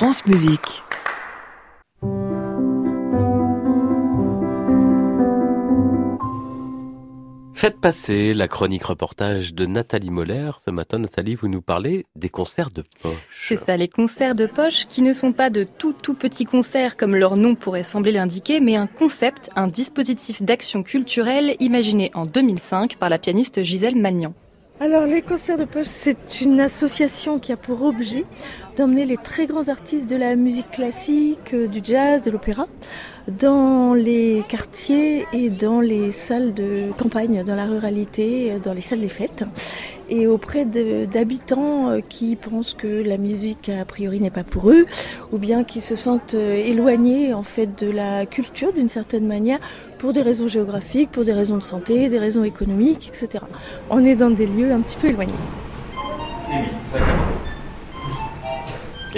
France Musique. Faites passer la chronique reportage de Nathalie Moller. Ce matin, Nathalie, vous nous parlez des concerts de poche. C'est ça, les concerts de poche qui ne sont pas de tout tout petits concerts comme leur nom pourrait sembler l'indiquer, mais un concept, un dispositif d'action culturelle imaginé en 2005 par la pianiste Gisèle Magnan. Alors les concerts de poche, c'est une association qui a pour objet d'emmener les très grands artistes de la musique classique, euh, du jazz, de l'opéra, dans les quartiers et dans les salles de campagne, dans la ruralité, euh, dans les salles des fêtes, et auprès d'habitants euh, qui pensent que la musique a priori n'est pas pour eux, ou bien qui se sentent éloignés en fait de la culture d'une certaine manière pour des raisons géographiques, pour des raisons de santé, des raisons économiques, etc. On est dans des lieux un petit peu éloignés.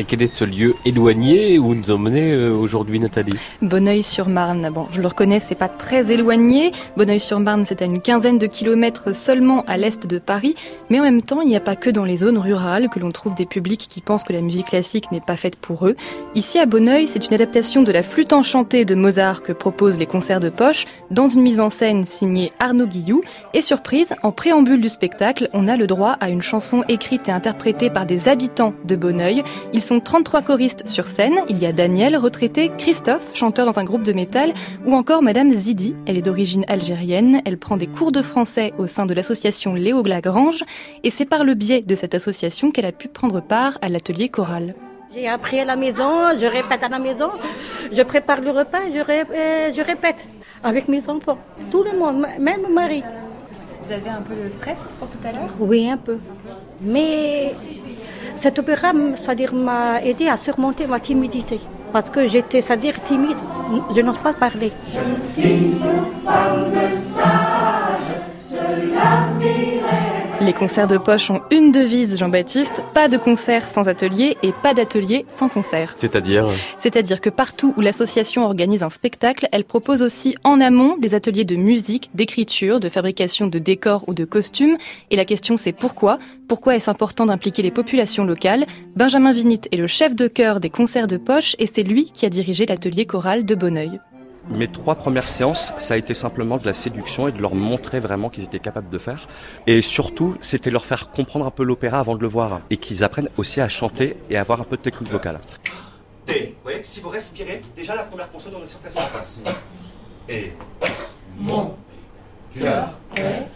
Quel est ce lieu éloigné où nous emmenez euh, aujourd'hui Nathalie? Bonneuil-sur-Marne. Bon, je le reconnais, c'est pas très éloigné. Bonneuil-sur-Marne, c'est à une quinzaine de kilomètres seulement à l'est de Paris. Mais en même temps, il n'y a pas que dans les zones rurales que l'on trouve des publics qui pensent que la musique classique n'est pas faite pour eux. Ici à Bonneuil, c'est une adaptation de la flûte enchantée de Mozart que proposent les concerts de poche dans une mise en scène signée Arnaud Guillou. Et surprise, en préambule du spectacle, on a le droit à une chanson écrite et interprétée par des habitants de Bonneuil. Sont 33 choristes sur scène. Il y a Daniel, retraité, Christophe, chanteur dans un groupe de métal, ou encore Madame Zidi. Elle est d'origine algérienne. Elle prend des cours de français au sein de l'association Léo Lagrange. Et c'est par le biais de cette association qu'elle a pu prendre part à l'atelier choral. J'ai appris à la maison, je répète à la maison, je prépare le repas, je, euh, je répète avec mes enfants, tout le monde, même mon mari. Vous avez un peu de stress pour tout à l'heure? Oui, un peu. Mais cet opéra, c'est-à-dire, m'a aidé à surmonter ma timidité. Parce que j'étais, c'est-à-dire, timide. Je n'ose pas parler. Les concerts de poche ont une devise, Jean-Baptiste, pas de concert sans atelier et pas d'atelier sans concert. C'est-à-dire C'est-à-dire que partout où l'association organise un spectacle, elle propose aussi en amont des ateliers de musique, d'écriture, de fabrication de décors ou de costumes. Et la question c'est pourquoi? Pourquoi est-ce important d'impliquer les populations locales? Benjamin Vinit est le chef de chœur des concerts de poche et c'est lui qui a dirigé l'atelier choral de Bonneuil. Mes trois premières séances, ça a été simplement de la séduction et de leur montrer vraiment qu'ils étaient capables de faire. Et surtout, c'était leur faire comprendre un peu l'opéra avant de le voir. Et qu'ils apprennent aussi à chanter et à avoir un peu de technique vocale. T. Oui, si vous respirez, déjà la première consonne, on est sûr qu'elle se passe. Et. Mon cœur est.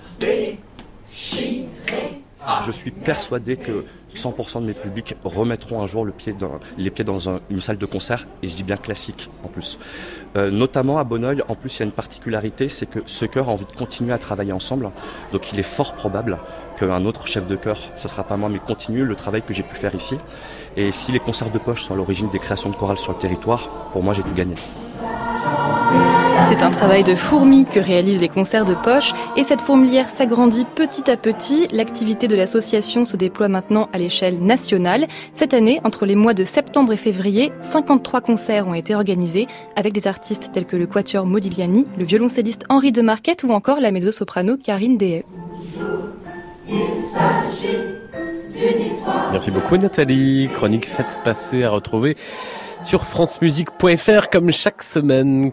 Je suis persuadé que 100% de mes publics remettront un jour les pieds dans une salle de concert, et je dis bien classique en plus. Euh, notamment à Bonneuil, en plus il y a une particularité, c'est que ce chœur a envie de continuer à travailler ensemble, donc il est fort probable qu'un autre chef de chœur, ce sera pas moi, mais continue le travail que j'ai pu faire ici. Et si les concerts de poche sont à l'origine des créations de chorales sur le territoire, pour moi j'ai tout gagné. C'est un travail de fourmi que réalisent les concerts de poche et cette fourmilière s'agrandit petit à petit. L'activité de l'association se déploie maintenant à l'échelle nationale. Cette année, entre les mois de septembre et février, 53 concerts ont été organisés avec des artistes tels que le quatuor Modigliani, le violoncelliste Henri de Marquette ou encore la mezzo-soprano Karine Dehaye. Merci beaucoup Nathalie. Chronique faite passer à retrouver sur francemusique.fr comme chaque semaine